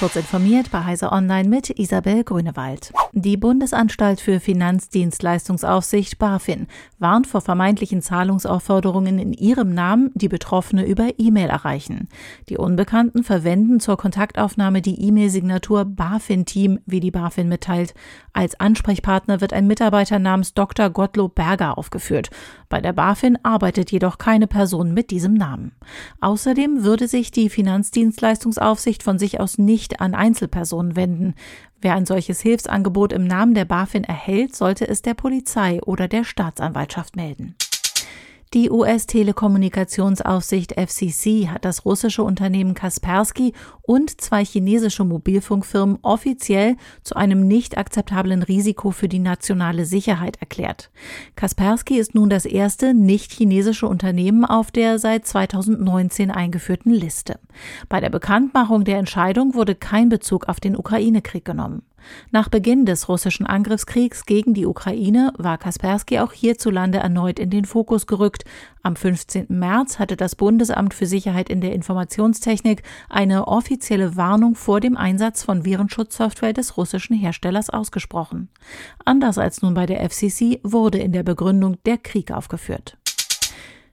Kurz informiert bei Heise Online mit Isabel Grünewald. Die Bundesanstalt für Finanzdienstleistungsaufsicht BaFin warnt vor vermeintlichen Zahlungsaufforderungen in ihrem Namen, die Betroffene über E-Mail erreichen. Die Unbekannten verwenden zur Kontaktaufnahme die E-Mail-Signatur BaFin-Team, wie die BaFin mitteilt. Als Ansprechpartner wird ein Mitarbeiter namens Dr. Gottlob Berger aufgeführt. Bei der BaFin arbeitet jedoch keine Person mit diesem Namen. Außerdem würde sich die Finanzdienstleistungsaufsicht von sich aus nicht an Einzelpersonen wenden. Wer ein solches Hilfsangebot im Namen der BaFin erhält, sollte es der Polizei oder der Staatsanwaltschaft melden. Die US-Telekommunikationsaufsicht FCC hat das russische Unternehmen Kaspersky und zwei chinesische Mobilfunkfirmen offiziell zu einem nicht akzeptablen Risiko für die nationale Sicherheit erklärt. Kaspersky ist nun das erste nicht chinesische Unternehmen auf der seit 2019 eingeführten Liste. Bei der Bekanntmachung der Entscheidung wurde kein Bezug auf den Ukraine-Krieg genommen. Nach Beginn des russischen Angriffskriegs gegen die Ukraine war Kaspersky auch hierzulande erneut in den Fokus gerückt. Am 15. März hatte das Bundesamt für Sicherheit in der Informationstechnik eine offizielle Warnung vor dem Einsatz von Virenschutzsoftware des russischen Herstellers ausgesprochen. Anders als nun bei der FCC wurde in der Begründung der Krieg aufgeführt.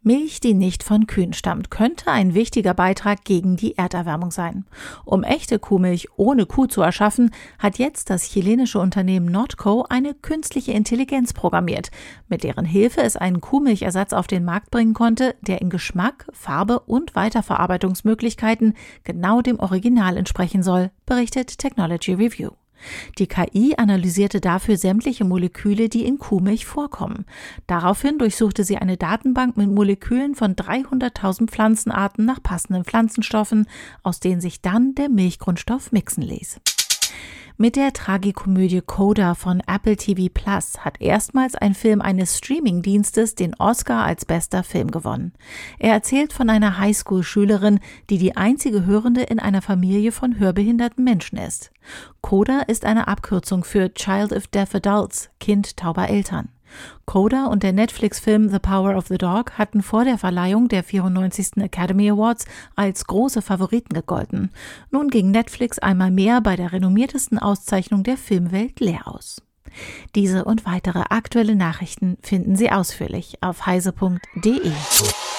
Milch, die nicht von Kühen stammt, könnte ein wichtiger Beitrag gegen die Erderwärmung sein. Um echte Kuhmilch ohne Kuh zu erschaffen, hat jetzt das chilenische Unternehmen Nordco eine künstliche Intelligenz programmiert, mit deren Hilfe es einen Kuhmilchersatz auf den Markt bringen konnte, der in Geschmack, Farbe und Weiterverarbeitungsmöglichkeiten genau dem Original entsprechen soll, berichtet Technology Review. Die KI analysierte dafür sämtliche Moleküle, die in Kuhmilch vorkommen. Daraufhin durchsuchte sie eine Datenbank mit Molekülen von 300.000 Pflanzenarten nach passenden Pflanzenstoffen, aus denen sich dann der Milchgrundstoff mixen ließ. Mit der Tragikomödie Coda von Apple TV Plus hat erstmals ein Film eines Streamingdienstes den Oscar als bester Film gewonnen. Er erzählt von einer Highschool-Schülerin, die die einzige Hörende in einer Familie von hörbehinderten Menschen ist. Coda ist eine Abkürzung für Child of Deaf Adults, Kind tauber Eltern. Coda und der Netflix-Film The Power of the Dog hatten vor der Verleihung der 94. Academy Awards als große Favoriten gegolten. Nun ging Netflix einmal mehr bei der renommiertesten Auszeichnung der Filmwelt leer aus. Diese und weitere aktuelle Nachrichten finden Sie ausführlich auf heise.de.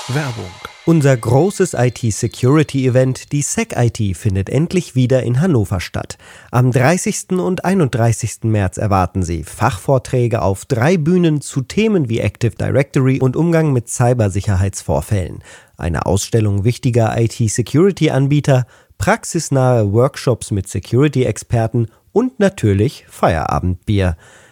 Werbung. Unser großes IT-Security-Event, die SecIT, findet endlich wieder in Hannover statt. Am 30. und 31. März erwarten Sie Fachvorträge auf drei Bühnen zu Themen wie Active Directory und Umgang mit Cybersicherheitsvorfällen, eine Ausstellung wichtiger IT-Security-Anbieter, praxisnahe Workshops mit Security-Experten und natürlich Feierabendbier